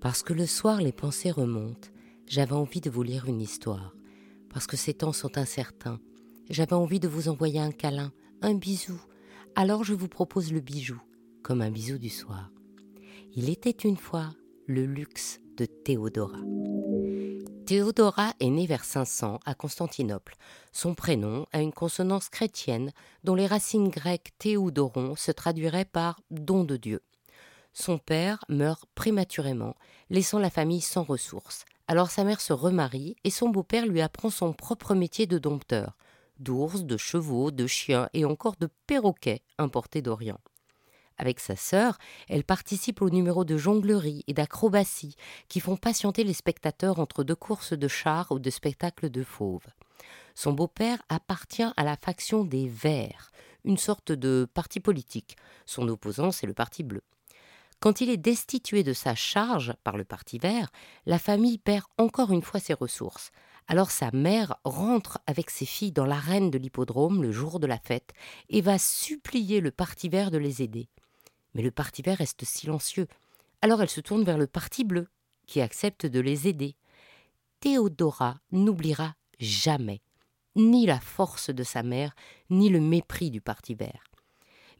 Parce que le soir les pensées remontent, j'avais envie de vous lire une histoire. Parce que ces temps sont incertains, j'avais envie de vous envoyer un câlin, un bisou. Alors je vous propose le bijou, comme un bisou du soir. Il était une fois le luxe de Théodora. Théodora est née vers 500 à Constantinople. Son prénom a une consonance chrétienne dont les racines grecques théodoron se traduiraient par don de Dieu. Son père meurt prématurément, laissant la famille sans ressources. Alors sa mère se remarie et son beau-père lui apprend son propre métier de dompteur d'ours, de chevaux, de chiens et encore de perroquets importés d'Orient. Avec sa sœur, elle participe au numéro de jonglerie et d'acrobatie qui font patienter les spectateurs entre deux courses de chars ou de spectacles de fauves. Son beau-père appartient à la faction des Verts, une sorte de parti politique. Son opposant, c'est le Parti bleu. Quand il est destitué de sa charge par le Parti vert, la famille perd encore une fois ses ressources. Alors sa mère rentre avec ses filles dans l'arène de l'hippodrome le jour de la fête et va supplier le Parti vert de les aider. Mais le Parti vert reste silencieux. Alors elle se tourne vers le Parti bleu, qui accepte de les aider. Théodora n'oubliera jamais ni la force de sa mère, ni le mépris du Parti vert.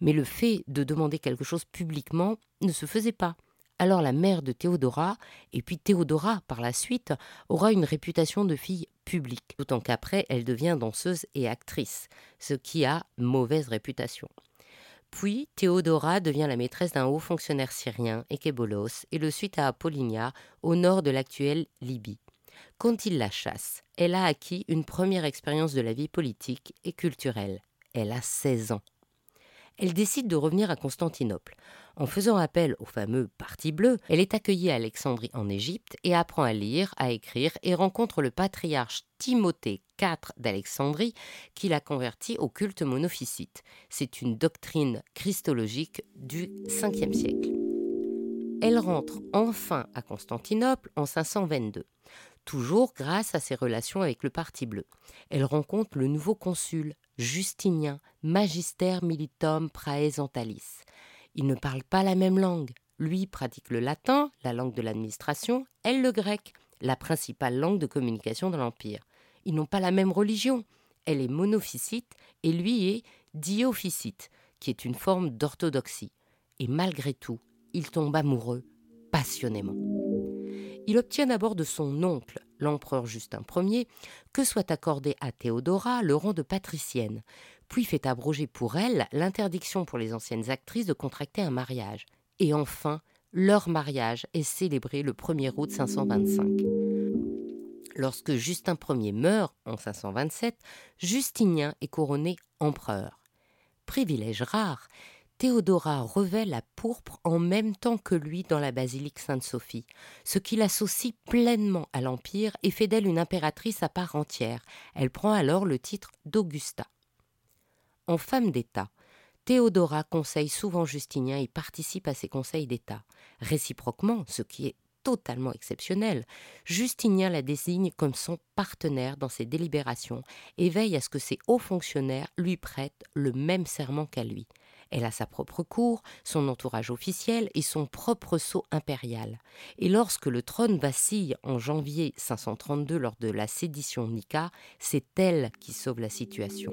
Mais le fait de demander quelque chose publiquement ne se faisait pas. Alors la mère de Théodora, et puis Théodora par la suite, aura une réputation de fille publique, d'autant qu'après elle devient danseuse et actrice, ce qui a mauvaise réputation. Puis Théodora devient la maîtresse d'un haut fonctionnaire syrien, Ekebolos, et le suit à Apollinia, au nord de l'actuelle Libye. Quand il la chasse, elle a acquis une première expérience de la vie politique et culturelle. Elle a 16 ans. Elle décide de revenir à Constantinople. En faisant appel au fameux Parti bleu, elle est accueillie à Alexandrie en Égypte et apprend à lire, à écrire et rencontre le patriarche Timothée IV d'Alexandrie qui l'a convertie au culte monophysite. C'est une doctrine christologique du 5e siècle. Elle rentre enfin à Constantinople en 522 toujours grâce à ses relations avec le Parti bleu. Elle rencontre le nouveau consul, Justinien, Magister Militum Praesentalis. Ils ne parlent pas la même langue. Lui pratique le latin, la langue de l'administration, elle le grec, la principale langue de communication de l'Empire. Ils n'ont pas la même religion. Elle est monophysite et lui est diophysite, qui est une forme d'orthodoxie. Et malgré tout, il tombe amoureux passionnément. Il obtient d'abord de son oncle, l'empereur Justin Ier, que soit accordé à Théodora le rang de patricienne, puis fait abroger pour elle l'interdiction pour les anciennes actrices de contracter un mariage. Et enfin, leur mariage est célébré le 1er août 525. Lorsque Justin Ier meurt en 527, Justinien est couronné empereur. Privilège rare, Théodora revêt la pourpre en même temps que lui dans la basilique Sainte-Sophie, ce qui l'associe pleinement à l'Empire et fait d'elle une impératrice à part entière. Elle prend alors le titre d'Augusta. En femme d'État, Théodora conseille souvent Justinien et participe à ses conseils d'État. Réciproquement, ce qui est totalement exceptionnel, Justinien la désigne comme son partenaire dans ses délibérations et veille à ce que ses hauts fonctionnaires lui prêtent le même serment qu'à lui. Elle a sa propre cour, son entourage officiel et son propre sceau impérial. Et lorsque le trône vacille en janvier 532 lors de la sédition Nika, c'est elle qui sauve la situation.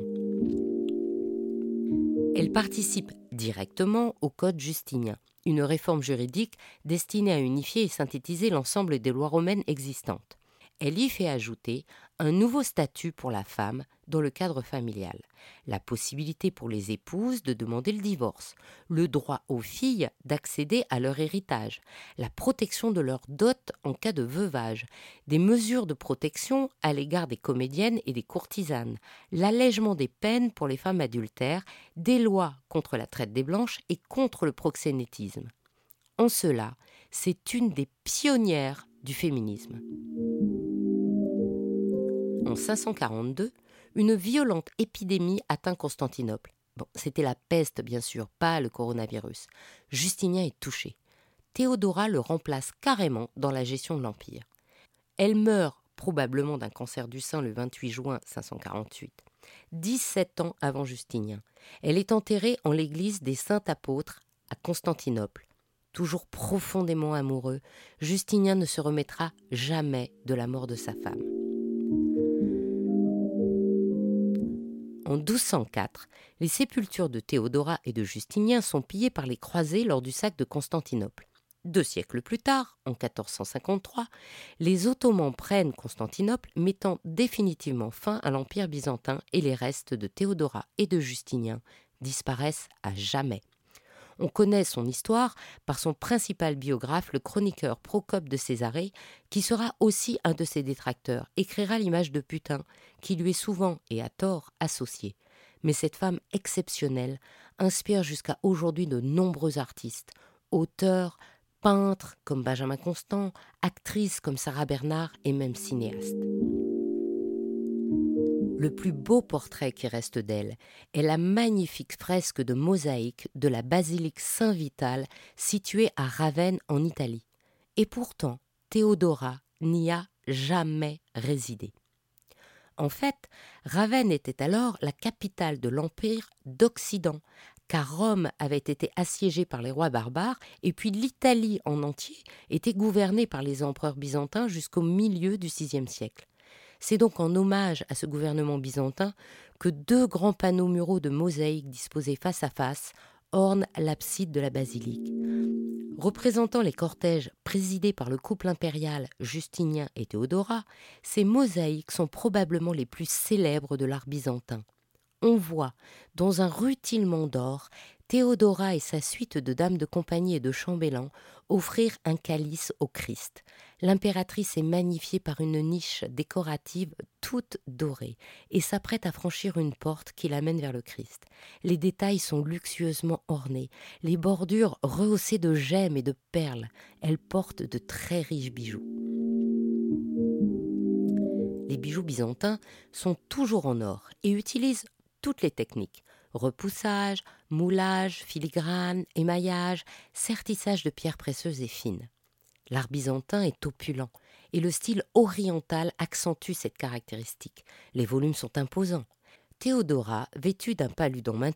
Elle participe directement au Code justinien, une réforme juridique destinée à unifier et synthétiser l'ensemble des lois romaines existantes. Elle y fait ajouter un nouveau statut pour la femme dans le cadre familial, la possibilité pour les épouses de demander le divorce, le droit aux filles d'accéder à leur héritage, la protection de leur dot en cas de veuvage, des mesures de protection à l'égard des comédiennes et des courtisanes, l'allègement des peines pour les femmes adultères, des lois contre la traite des blanches et contre le proxénétisme. En cela, c'est une des pionnières du féminisme. En 542, une violente épidémie atteint Constantinople. C'était la peste, bien sûr, pas le coronavirus. Justinien est touché. Théodora le remplace carrément dans la gestion de l'Empire. Elle meurt probablement d'un cancer du sein le 28 juin 548, 17 ans avant Justinien. Elle est enterrée en l'église des Saints Apôtres à Constantinople. toujours profondément amoureux, Justinien ne se remettra jamais de la mort de sa femme. En 1204, les sépultures de Théodora et de Justinien sont pillées par les croisés lors du sac de Constantinople. Deux siècles plus tard, en 1453, les Ottomans prennent Constantinople, mettant définitivement fin à l'Empire byzantin et les restes de Théodora et de Justinien disparaissent à jamais. On connaît son histoire par son principal biographe, le chroniqueur Procope de Césarée, qui sera aussi un de ses détracteurs, écrira l'image de putain, qui lui est souvent et à tort associée. Mais cette femme exceptionnelle inspire jusqu'à aujourd'hui de nombreux artistes, auteurs, peintres comme Benjamin Constant, actrices comme Sarah Bernard et même cinéastes. Le plus beau portrait qui reste d'elle est la magnifique fresque de mosaïque de la basilique Saint-Vital située à Ravenne en Italie. Et pourtant, Théodora n'y a jamais résidé. En fait, Ravenne était alors la capitale de l'Empire d'Occident, car Rome avait été assiégée par les rois barbares, et puis l'Italie en entier était gouvernée par les empereurs byzantins jusqu'au milieu du VIe siècle. C'est donc en hommage à ce gouvernement byzantin que deux grands panneaux muraux de mosaïque disposés face à face ornent l'abside de la basilique. Représentant les cortèges présidés par le couple impérial Justinien et Théodora, ces mosaïques sont probablement les plus célèbres de l'art byzantin. On voit, dans un rutilement d'or, Théodora et sa suite de dames de compagnie et de chambellans offrir un calice au Christ. L'impératrice est magnifiée par une niche décorative toute dorée et s'apprête à franchir une porte qui l'amène vers le Christ. Les détails sont luxueusement ornés, les bordures rehaussées de gemmes et de perles. Elle porte de très riches bijoux. Les bijoux byzantins sont toujours en or et utilisent toutes les techniques repoussage, moulage, filigrane, émaillage, sertissage de pierres précieuses et fines. L'art byzantin est opulent et le style oriental accentue cette caractéristique. Les volumes sont imposants. Théodora, vêtue d'un paludum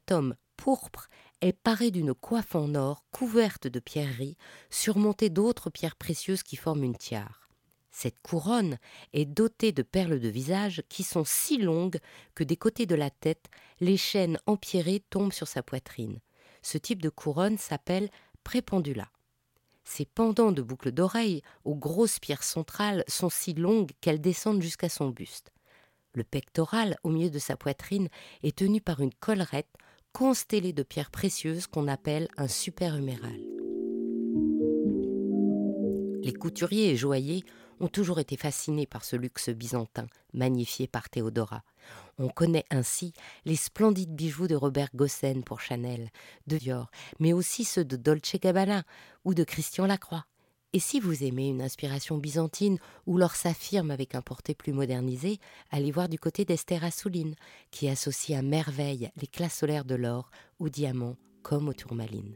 pourpre, est parée d'une coiffe en or couverte de pierreries, surmontée d'autres pierres précieuses qui forment une tiare. Cette couronne est dotée de perles de visage qui sont si longues que des côtés de la tête, les chaînes empierrées tombent sur sa poitrine. Ce type de couronne s'appelle prépendula. Ses pendants de boucles d'oreilles aux grosses pierres centrales sont si longues qu'elles descendent jusqu'à son buste. Le pectoral au milieu de sa poitrine est tenu par une collerette constellée de pierres précieuses qu'on appelle un superhuméral. Les couturiers et joailliers ont toujours été fascinés par ce luxe byzantin, magnifié par Théodora. On connaît ainsi les splendides bijoux de Robert Gossen pour Chanel, de Dior, mais aussi ceux de Dolce Gabbana ou de Christian Lacroix. Et si vous aimez une inspiration byzantine ou l'or s'affirme avec un porté plus modernisé, allez voir du côté d'Esther Assouline, qui associe à merveille l'éclat solaire de l'or aux diamants comme aux tourmalines.